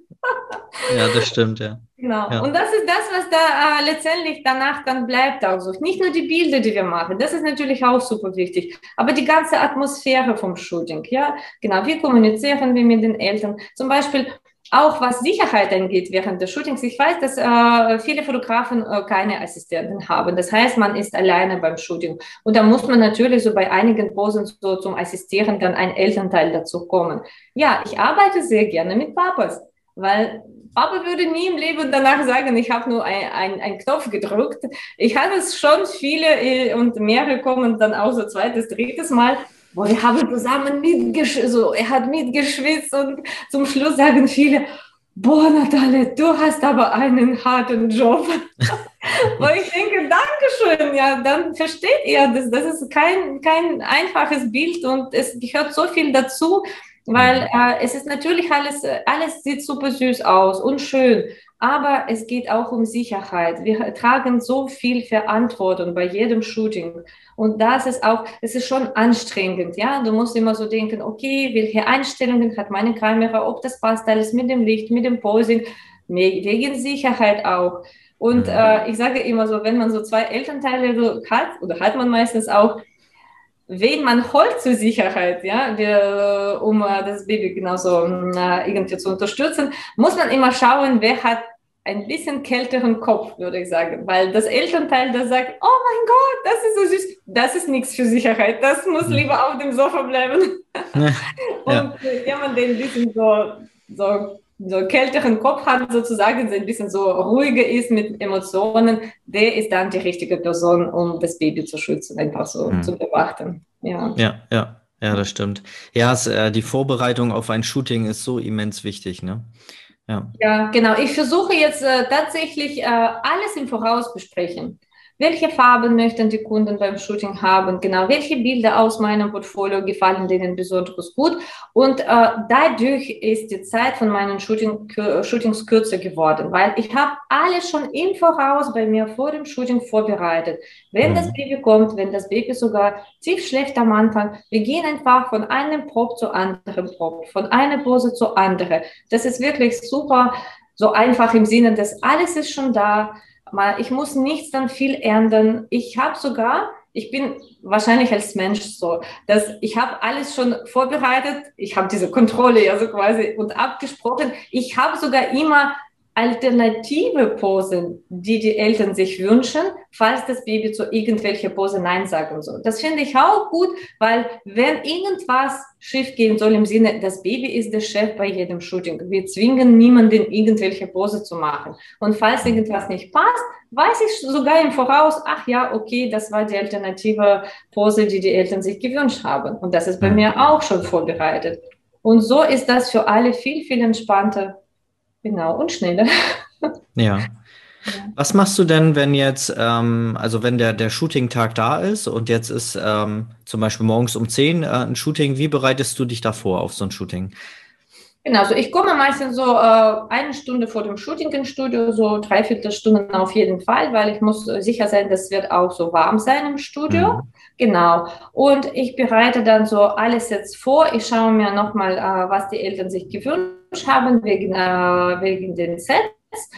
Ja, das stimmt, ja. Genau. Ja. Und das ist das, was da äh, letztendlich danach dann bleibt auch so. Nicht nur die Bilder, die wir machen, das ist natürlich auch super wichtig, aber die ganze Atmosphäre vom Shooting, ja. Genau, wie kommunizieren wir mit den Eltern? Zum Beispiel auch was Sicherheit angeht während des Shootings. Ich weiß, dass äh, viele Fotografen äh, keine Assistenten haben. Das heißt, man ist alleine beim Shooting. Und da muss man natürlich so bei einigen Posen so zum Assistieren dann ein Elternteil dazu kommen. Ja, ich arbeite sehr gerne mit Papas, weil Papa würde nie im Leben danach sagen, ich habe nur einen ein Knopf gedrückt. Ich hatte es schon viele äh, und mehrere kommen dann auch so zweites, drittes Mal wo wir haben zusammen mitgeschwitzt, so, er hat mitgeschwitzt und zum Schluss sagen viele, boah, Natalia, du hast aber einen harten Job. wo ich denke, Dankeschön, ja, dann versteht ihr, das, das ist kein, kein einfaches Bild und es gehört so viel dazu, weil äh, es ist natürlich alles, alles sieht super süß aus und schön, aber es geht auch um Sicherheit. Wir tragen so viel Verantwortung bei jedem Shooting. Und das ist auch, es ist schon anstrengend, ja. Du musst immer so denken, okay, welche Einstellungen hat meine Kamera, ob das passt alles mit dem Licht, mit dem Posing, wegen Sicherheit auch. Und mhm. äh, ich sage immer so, wenn man so zwei Elternteile so hat, oder hat man meistens auch, wen man holt zur Sicherheit, ja, wir, um uh, das Baby genauso uh, irgendwie zu unterstützen, muss man immer schauen, wer hat ein bisschen kälteren Kopf, würde ich sagen, weil das Elternteil, das sagt, oh mein Gott, das ist so süß, das ist nichts für Sicherheit, das muss lieber auf dem Sofa bleiben. Und ja. jemand, der ein bisschen so, so, so kälteren Kopf hat, sozusagen, so ein bisschen so ruhiger ist mit Emotionen, der ist dann die richtige Person, um das Baby zu schützen, einfach so mhm. zu beobachten. Ja, ja, ja. Ja, das stimmt. Ja, es, äh, die Vorbereitung auf ein Shooting ist so immens wichtig, ne? Ja. ja, genau. Ich versuche jetzt äh, tatsächlich äh, alles im Voraus besprechen. Welche Farben möchten die Kunden beim Shooting haben? Genau, welche Bilder aus meinem Portfolio gefallen denen besonders gut? Und äh, dadurch ist die Zeit von meinen Shooting, Shootings kürzer geworden, weil ich habe alles schon im Voraus bei mir vor dem Shooting vorbereitet. Wenn das mhm. Baby kommt, wenn das Baby sogar tief schläft am Anfang, wir gehen einfach von einem Prop zu anderen Prop, von einer Pose zu anderen. Das ist wirklich super, so einfach im Sinne, dass alles ist schon da ich muss nichts dann viel ändern. Ich habe sogar, ich bin wahrscheinlich als Mensch so, dass ich habe alles schon vorbereitet. Ich habe diese Kontrolle ja so quasi und abgesprochen. Ich habe sogar immer alternative Posen, die die Eltern sich wünschen, falls das Baby zu irgendwelcher Pose Nein sagen soll. Das finde ich auch gut, weil wenn irgendwas schief gehen soll im Sinne, das Baby ist der Chef bei jedem Shooting. Wir zwingen niemanden, irgendwelche Pose zu machen. Und falls irgendwas nicht passt, weiß ich sogar im Voraus, ach ja, okay, das war die alternative Pose, die die Eltern sich gewünscht haben. Und das ist bei mir auch schon vorbereitet. Und so ist das für alle viel, viel entspannter Genau, und schneller. Ja. Was machst du denn, wenn jetzt, ähm, also wenn der, der Shooting-Tag da ist und jetzt ist ähm, zum Beispiel morgens um 10 äh, ein Shooting, wie bereitest du dich davor auf so ein Shooting? Genau, also ich komme meistens so äh, eine Stunde vor dem Shooting ins Studio, so dreiviertel Stunden auf jeden Fall, weil ich muss sicher sein, das wird auch so warm sein im Studio. Mhm. Genau. Und ich bereite dann so alles jetzt vor. Ich schaue mir nochmal, äh, was die Eltern sich gewünscht haben wegen, äh, wegen den Sets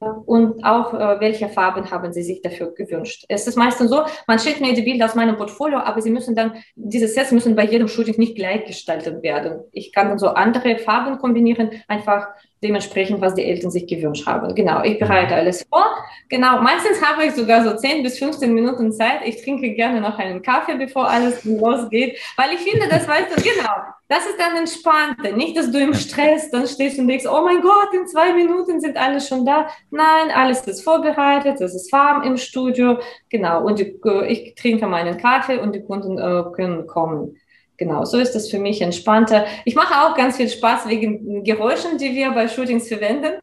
und auch äh, welche Farben haben Sie sich dafür gewünscht. Es ist meistens so, man schickt mir die Bilder aus meinem Portfolio, aber Sie müssen dann, diese Sets müssen bei jedem Shooting nicht gleich gestaltet werden. Ich kann dann so andere Farben kombinieren, einfach dementsprechend, was die Eltern sich gewünscht haben. Genau, ich bereite alles vor. Genau, meistens habe ich sogar so 10 bis 15 Minuten Zeit. Ich trinke gerne noch einen Kaffee, bevor alles losgeht, weil ich finde, das weißt du, genau, das ist dann entspannter. Nicht, dass du im Stress dann stehst und denkst, oh mein Gott, in zwei Minuten sind alle schon da. Nein, alles ist vorbereitet, es ist warm im Studio. Genau, und die, ich trinke meinen Kaffee und die Kunden äh, können kommen. Genau, so ist das für mich entspannter. Ich mache auch ganz viel Spaß wegen Geräuschen, die wir bei Shootings verwenden,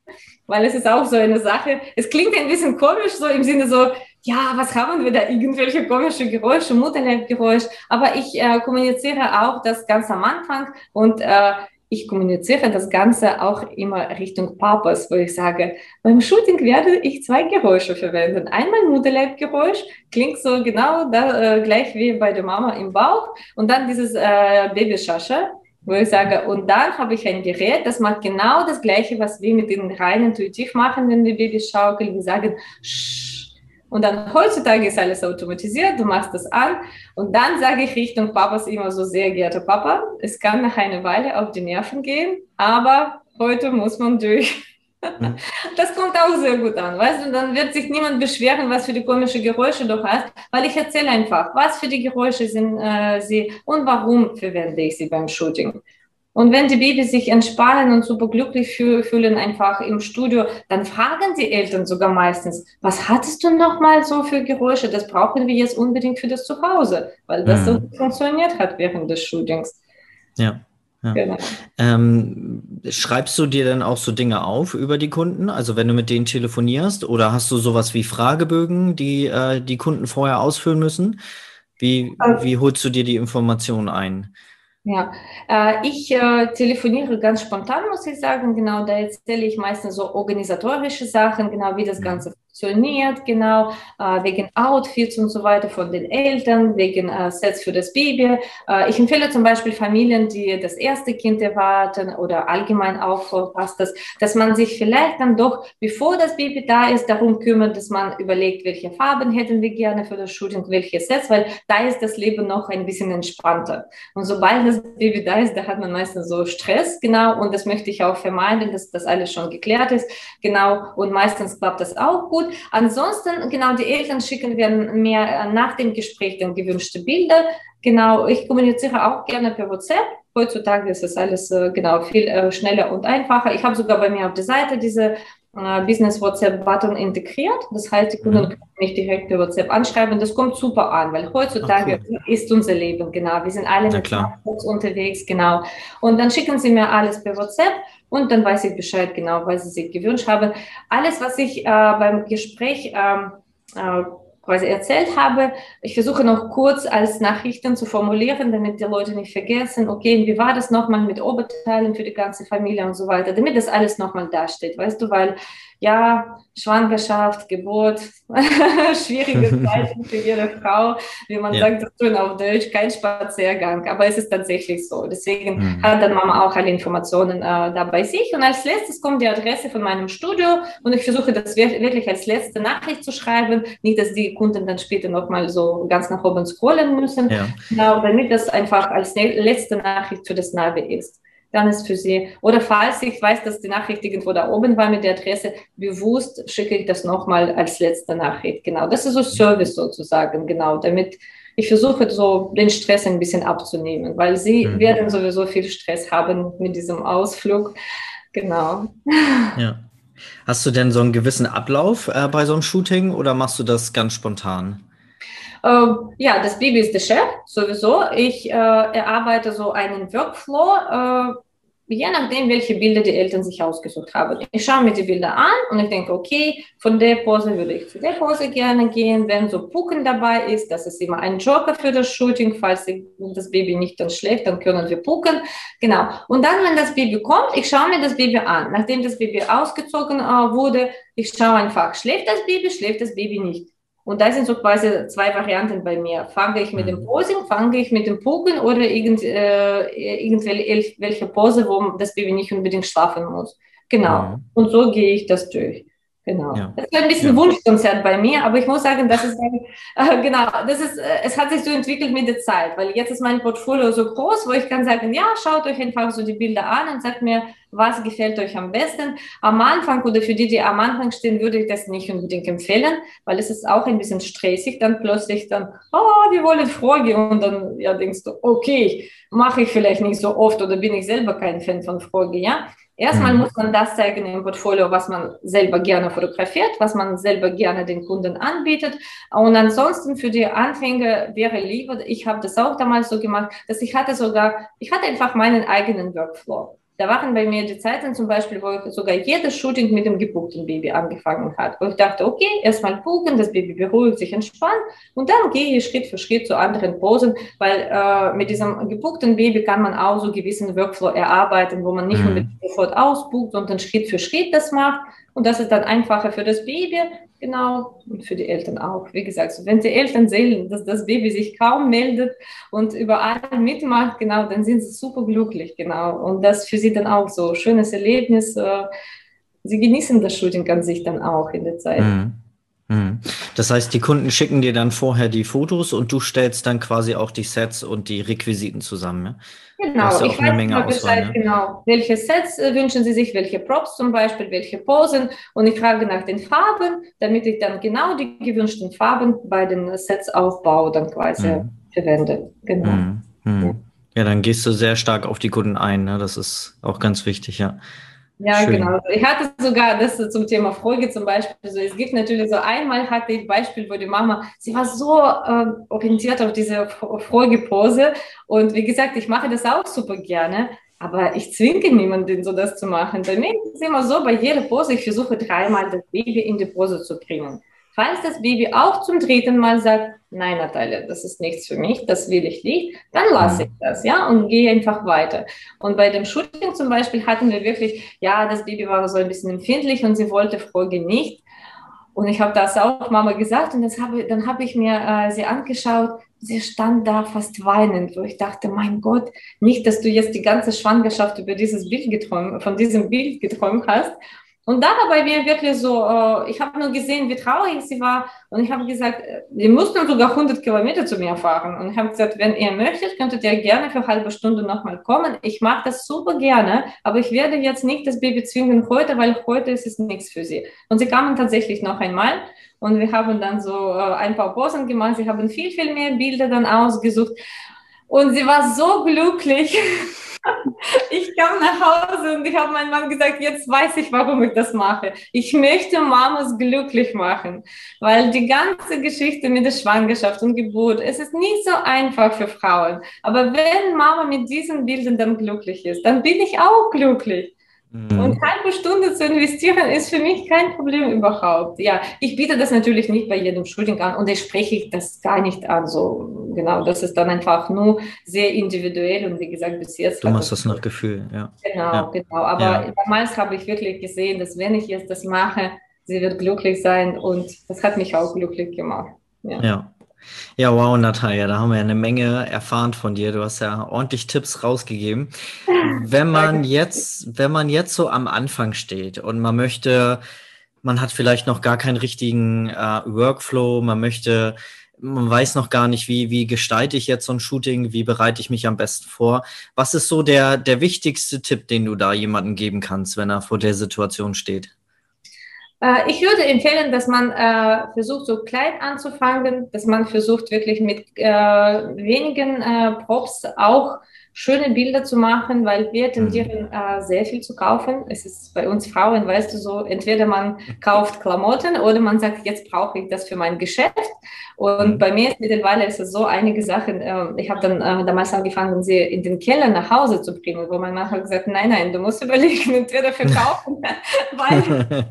weil es ist auch so eine Sache. Es klingt ein bisschen komisch, so im Sinne so, ja, was haben wir da? Irgendwelche komische Geräusche, Mutterleibgeräusch. Aber ich äh, kommuniziere auch das ganz am Anfang und äh, ich kommuniziere das Ganze auch immer Richtung Papas, wo ich sage, beim Shooting werde ich zwei Geräusche verwenden. Einmal Mutterleibgeräusch, klingt so genau da, äh, gleich wie bei der Mama im Bauch und dann dieses äh, Babyschasche. wo ich sage, und dann habe ich ein Gerät, das macht genau das Gleiche, was wir mit den rein intuitiv machen, wenn wir Babys schaukeln. Wir sagen, Shh. Und dann heutzutage ist alles automatisiert, du machst das an und dann sage ich Richtung Papas immer so, sehr geehrter Papa, es kann nach einer Weile auf die Nerven gehen, aber heute muss man durch. Mhm. Das kommt auch sehr gut an, weißt du? Und dann wird sich niemand beschweren, was für die komischen Geräusche du hast, weil ich erzähle einfach, was für die Geräusche sind äh, sie und warum verwende ich sie beim Shooting. Und wenn die Babys sich entspannen und super glücklich fühlen einfach im Studio, dann fragen die Eltern sogar meistens, was hattest du noch mal so für Geräusche? Das brauchen wir jetzt unbedingt für das Zuhause, weil das mhm. so funktioniert hat während des Shootings. Ja. Ja. Genau. Ähm, schreibst du dir dann auch so Dinge auf über die Kunden? Also wenn du mit denen telefonierst oder hast du sowas wie Fragebögen, die äh, die Kunden vorher ausfüllen müssen? Wie, also, wie holst du dir die Informationen ein? Ja, äh, ich äh, telefoniere ganz spontan, muss ich sagen. Genau, da erzähle ich meistens so organisatorische Sachen, genau wie das mhm. Ganze funktioniert, genau, äh, wegen Outfits und so weiter von den Eltern, wegen äh, Sets für das Baby. Äh, ich empfehle zum Beispiel Familien, die das erste Kind erwarten oder allgemein auch passt das, dass man sich vielleicht dann doch, bevor das Baby da ist, darum kümmert, dass man überlegt, welche Farben hätten wir gerne für das Shooting, welche Sets, weil da ist das Leben noch ein bisschen entspannter. Und sobald das Baby da ist, da hat man meistens so Stress, genau, und das möchte ich auch vermeiden, dass das alles schon geklärt ist, genau, und meistens klappt das auch gut gut. Ansonsten, genau, die Eltern schicken wir mir äh, nach dem Gespräch dann gewünschte Bilder. Genau, ich kommuniziere auch gerne per WhatsApp. Heutzutage ist das alles äh, genau viel äh, schneller und einfacher. Ich habe sogar bei mir auf der Seite diese Business WhatsApp Button integriert. Das heißt, die Kunden mhm. können mich direkt per WhatsApp anschreiben. Das kommt super an, weil heutzutage cool. ist unser Leben, genau. Wir sind alle mit unterwegs, genau. Und dann schicken sie mir alles per WhatsApp und dann weiß ich Bescheid genau, was sie sich gewünscht haben. Alles, was ich äh, beim Gespräch ähm, äh, quasi erzählt habe. Ich versuche noch kurz als Nachrichten zu formulieren, damit die Leute nicht vergessen, okay, wie war das nochmal mit Oberteilen für die ganze Familie und so weiter, damit das alles nochmal dasteht, weißt du, weil ja, Schwangerschaft, Geburt, schwierige Zeiten für jede Frau, wie man ja. sagt, das tun auf Deutsch, kein Spaziergang, aber es ist tatsächlich so. Deswegen mhm. hat dann Mama auch alle Informationen äh, da bei sich. Und als letztes kommt die Adresse von meinem Studio und ich versuche das wirklich als letzte Nachricht zu schreiben, nicht, dass die Kunden dann später nochmal so ganz nach oben scrollen müssen, ja. genau, damit das einfach als letzte Nachricht für das Navi ist dann ist für Sie, oder falls ich weiß, dass die Nachricht irgendwo da oben war mit der Adresse, bewusst schicke ich das nochmal als letzte Nachricht. Genau, das ist so Service sozusagen, genau, damit ich versuche so den Stress ein bisschen abzunehmen, weil Sie mhm. werden sowieso viel Stress haben mit diesem Ausflug. Genau. Ja. Hast du denn so einen gewissen Ablauf äh, bei so einem Shooting oder machst du das ganz spontan? Äh, ja, das Baby ist der Chef, sowieso. Ich äh, erarbeite so einen Workflow, äh, je nachdem, welche Bilder die Eltern sich ausgesucht haben. Ich schaue mir die Bilder an und ich denke, okay, von der Pose würde ich zu der Pose gerne gehen. Wenn so Pucken dabei ist, das ist immer ein Joker für das Shooting. Falls das Baby nicht dann schläft, dann können wir pucken. Genau. Und dann, wenn das Baby kommt, ich schaue mir das Baby an. Nachdem das Baby ausgezogen äh, wurde, ich schaue einfach, schläft das Baby, schläft das Baby nicht. Und da sind so quasi zwei Varianten bei mir. Fange ich mit dem mhm. Posing, fange ich mit dem Pucken oder irgend, äh, irgendwelche Pose, wo das Baby nicht unbedingt schlafen muss. Genau. Mhm. Und so gehe ich das durch. Genau. Ja. Das ist ein bisschen ja. Wunschkonzert bei mir, aber ich muss sagen, das ist äh, genau, das ist, äh, es hat sich so entwickelt mit der Zeit, weil jetzt ist mein Portfolio so groß, wo ich kann sagen, ja, schaut euch einfach so die Bilder an und sagt mir, was gefällt euch am besten. Am Anfang oder für die, die am Anfang stehen, würde ich das nicht unbedingt empfehlen, weil es ist auch ein bisschen stressig, dann plötzlich dann, oh, wir wollen Frage und dann ja, denkst du, okay, mache ich vielleicht nicht so oft oder bin ich selber kein Fan von Frage, ja. Erstmal mhm. muss man das zeigen im Portfolio, was man selber gerne fotografiert, was man selber gerne den Kunden anbietet. Und ansonsten für die Anfänger wäre lieber, ich habe das auch damals so gemacht, dass ich hatte sogar, ich hatte einfach meinen eigenen Workflow. Da waren bei mir die Zeiten zum Beispiel, wo ich sogar jedes Shooting mit dem gebuchten Baby angefangen hat. Wo ich dachte, okay, erstmal buchen, das Baby beruhigt sich, entspannt und dann gehe ich Schritt für Schritt zu anderen Posen, weil äh, mit diesem gebuchten Baby kann man auch so gewissen Workflow erarbeiten, wo man nicht mhm. sofort ausbucht, sondern Schritt für Schritt das macht. Und das ist dann einfacher für das Baby, genau, und für die Eltern auch. Wie gesagt, wenn die Eltern sehen, dass das Baby sich kaum meldet und überall mitmacht, genau, dann sind sie super glücklich, genau. Und das für sie dann auch so schönes Erlebnis. Äh, sie genießen das Shooting an sich dann auch in der Zeit. Mhm. Mhm. Das heißt, die Kunden schicken dir dann vorher die Fotos und du stellst dann quasi auch die Sets und die Requisiten zusammen. Ja? Genau, ja ich weiß Menge Bescheid, ne? genau. Welche Sets äh, wünschen Sie sich, welche Props zum Beispiel, welche Posen und ich frage nach den Farben, damit ich dann genau die gewünschten Farben bei den Sets aufbaue, dann quasi mhm. verwende. Genau. Mhm. mhm. Ja. ja. dann gehst du sehr stark auf die Kunden ein, ne? das ist auch ganz wichtig, ja. Ja, Schön. genau. Ich hatte sogar das zum Thema Freude zum Beispiel. So, es gibt natürlich so einmal hatte ich Beispiel, wo die Mama, sie war so äh, orientiert auf diese Freude-Pose. Und wie gesagt, ich mache das auch super gerne. Aber ich zwinge niemanden, so das zu machen. Bei mir ist es immer so, bei jeder Pose, ich versuche dreimal das Baby in die Pose zu bringen. Falls das Baby auch zum dritten Mal sagt, nein, Natalia, das ist nichts für mich, das will ich nicht, dann lasse ich das, ja, und gehe einfach weiter. Und bei dem Shooting zum Beispiel hatten wir wirklich, ja, das Baby war so ein bisschen empfindlich und sie wollte Folge nicht. Und ich habe das auch Mama gesagt und das habe, dann habe ich mir äh, sie angeschaut. Sie stand da fast weinend, wo ich dachte, mein Gott, nicht, dass du jetzt die ganze Schwangerschaft über dieses Bild geträumt, von diesem Bild geträumt hast und da war bei mir wirklich so, äh, ich habe nur gesehen, wie traurig sie war. Und ich habe gesagt, wir mussten sogar 100 Kilometer zu mir fahren. Und ich habe gesagt, wenn ihr möchtet, könntet ihr gerne für eine halbe Stunde nochmal kommen. Ich mache das super gerne, aber ich werde jetzt nicht das Baby zwingen heute, weil heute ist es nichts für sie. Und sie kamen tatsächlich noch einmal. Und wir haben dann so äh, ein paar Posen gemacht. Sie haben viel, viel mehr Bilder dann ausgesucht. Und sie war so glücklich. Ich kam nach Hause und ich habe meinem Mann gesagt, jetzt weiß ich, warum ich das mache. Ich möchte Mamas glücklich machen, weil die ganze Geschichte mit der Schwangerschaft und Geburt, es ist nicht so einfach für Frauen. Aber wenn Mama mit diesen Bildern dann glücklich ist, dann bin ich auch glücklich. Mhm. Und halbe Stunde zu investieren ist für mich kein Problem überhaupt. Ja, ich biete das natürlich nicht bei jedem an und ich spreche das gar nicht an. So genau, das ist dann einfach nur sehr individuell und wie gesagt bis jetzt. Du machst das nach Gefühl, ja. Genau, ja. genau. Aber ja. damals habe ich wirklich gesehen, dass wenn ich jetzt das mache, sie wird glücklich sein und das hat mich auch glücklich gemacht. ja. ja. Ja, wow, Natalia, da haben wir eine Menge erfahren von dir. Du hast ja ordentlich Tipps rausgegeben. Wenn man jetzt, wenn man jetzt so am Anfang steht und man möchte, man hat vielleicht noch gar keinen richtigen äh, Workflow, man möchte, man weiß noch gar nicht, wie, wie gestalte ich jetzt so ein Shooting, wie bereite ich mich am besten vor. Was ist so der, der wichtigste Tipp, den du da jemandem geben kannst, wenn er vor der Situation steht? Äh, ich würde empfehlen, dass man äh, versucht, so klein anzufangen, dass man versucht, wirklich mit äh, wenigen äh, Props auch schöne Bilder zu machen, weil wir tendieren mhm. äh, sehr viel zu kaufen. Es ist bei uns Frauen, weißt du so, entweder man kauft Klamotten oder man sagt, jetzt brauche ich das für mein Geschäft. Und mhm. bei mir ist mittlerweile ist es so einige Sachen. Äh, ich habe dann äh, damals angefangen, sie in den Keller nach Hause zu bringen, wo mein Mann hat gesagt, nein, nein, du musst überlegen, entweder verkaufen, weil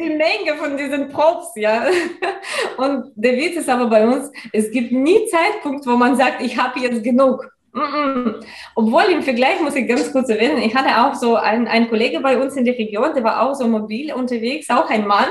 die Menge von diesen Props, ja. Und der Witz ist aber bei uns, es gibt nie Zeitpunkt, wo man sagt, ich habe jetzt genug. Obwohl im Vergleich muss ich ganz kurz erwähnen, ich hatte auch so einen, einen Kollege bei uns in der Region, der war auch so mobil unterwegs, auch ein Mann.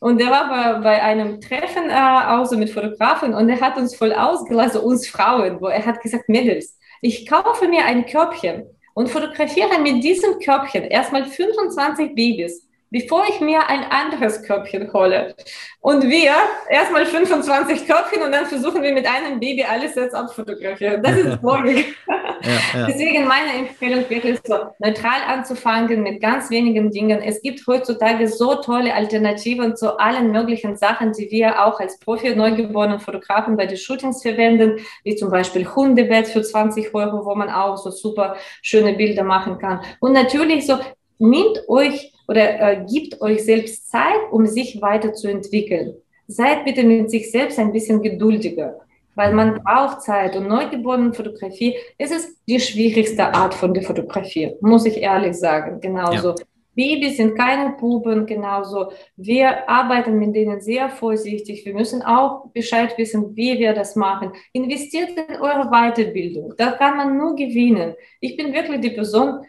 Und der war bei, bei einem Treffen äh, auch so mit Fotografen und er hat uns voll ausgelassen, uns Frauen, wo er hat gesagt, Mädels, ich kaufe mir ein Körbchen und fotografiere mit diesem Körbchen erstmal 25 Babys bevor ich mir ein anderes Körbchen hole. Und wir erstmal 25 Körbchen und dann versuchen wir mit einem Baby alles jetzt abfotografieren. Das ist Logik. ja, ja. Deswegen meine Empfehlung wirklich so neutral anzufangen mit ganz wenigen Dingen. Es gibt heutzutage so tolle Alternativen zu allen möglichen Sachen, die wir auch als Profi-neugeborenen Fotografen bei den Shootings verwenden, wie zum Beispiel Hundebett für 20 Euro, wo man auch so super schöne Bilder machen kann. Und natürlich so, nehmt euch oder äh, gibt euch selbst Zeit, um sich weiterzuentwickeln. Seid bitte mit sich selbst ein bisschen geduldiger, weil man braucht Zeit. Und Neugeborenenfotografie ist es die schwierigste Art von der Fotografie, muss ich ehrlich sagen. Genauso. Ja. Babys sind keine Buben, genauso. Wir arbeiten mit denen sehr vorsichtig. Wir müssen auch Bescheid wissen, wie wir das machen. Investiert in eure Weiterbildung. Da kann man nur gewinnen. Ich bin wirklich die Person,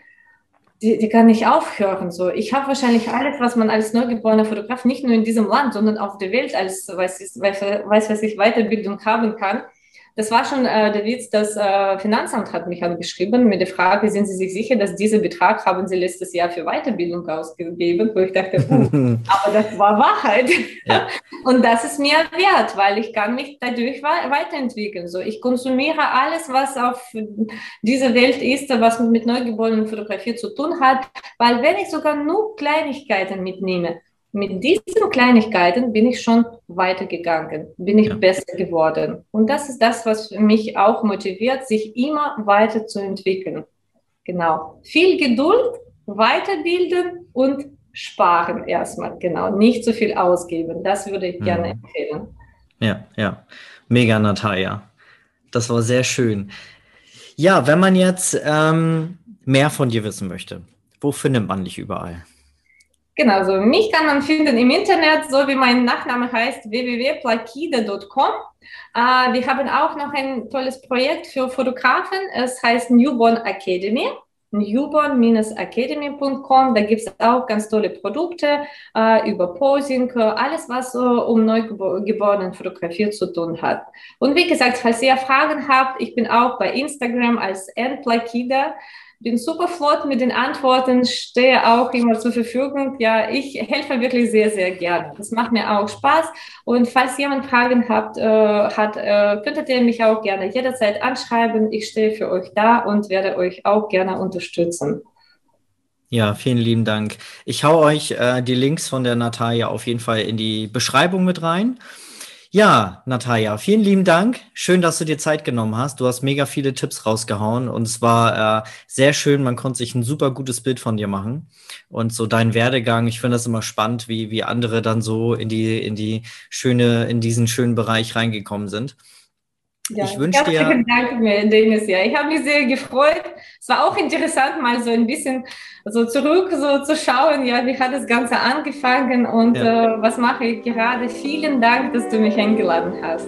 die, die kann nicht aufhören. So, ich habe wahrscheinlich alles, was man als neugeborener Fotograf nicht nur in diesem Land, sondern auf der Welt als weiß, weiß, weiß was ich Weiterbildung haben kann. Das war schon äh, der Witz, das äh, Finanzamt hat mich angeschrieben mit der Frage, sind Sie sich sicher, dass diesen Betrag haben Sie letztes Jahr für Weiterbildung ausgegeben? Wo ich dachte, uh, aber das war Wahrheit. Ja. Und das ist mir wert, weil ich kann mich dadurch weiterentwickeln. So, ich konsumiere alles, was auf dieser Welt ist, was mit neugeborenen Fotografie zu tun hat, weil wenn ich sogar nur Kleinigkeiten mitnehme, mit diesen Kleinigkeiten bin ich schon weitergegangen, bin ich ja. besser geworden. Und das ist das, was mich auch motiviert, sich immer weiterzuentwickeln. Genau. Viel Geduld, weiterbilden und sparen erstmal. Genau. Nicht so viel ausgeben. Das würde ich gerne mhm. empfehlen. Ja, ja. Mega, Natalia. Das war sehr schön. Ja, wenn man jetzt ähm, mehr von dir wissen möchte, wo findet man dich überall? Genau, so mich kann man finden im Internet, so wie mein Nachname heißt, www.plakide.com. Äh, wir haben auch noch ein tolles Projekt für Fotografen. Es heißt Newborn Academy newborn-academy.com. Da gibt es auch ganz tolle Produkte äh, über Posing, alles, was äh, um neugeborenen Fotografie zu tun hat. Und wie gesagt, falls ihr Fragen habt, ich bin auch bei Instagram als nplakida bin super flott mit den Antworten, stehe auch immer zur Verfügung. Ja, ich helfe wirklich sehr, sehr gerne. Das macht mir auch Spaß. Und falls jemand Fragen habt, äh, hat, äh, könntet ihr mich auch gerne jederzeit anschreiben. Ich stehe für euch da und werde euch auch gerne unterstützen. Ja, vielen lieben Dank. Ich hau euch äh, die Links von der Natalia auf jeden Fall in die Beschreibung mit rein. Ja, Natalia, vielen lieben Dank. Schön, dass du dir Zeit genommen hast. Du hast mega viele Tipps rausgehauen und es war äh, sehr schön. Man konnte sich ein super gutes Bild von dir machen und so dein Werdegang. Ich finde das immer spannend, wie, wie andere dann so in die, in die schöne, in diesen schönen Bereich reingekommen sind. Ja, ich wünsche dir. Herzlichen Dank, Dennis. Ja, ich habe mich sehr gefreut. Es war auch interessant, mal so ein bisschen so zurück so zu schauen. Ja, wie hat das Ganze angefangen und ja. äh, was mache ich gerade? Vielen Dank, dass du mich eingeladen hast.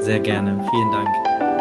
Sehr gerne. Vielen Dank.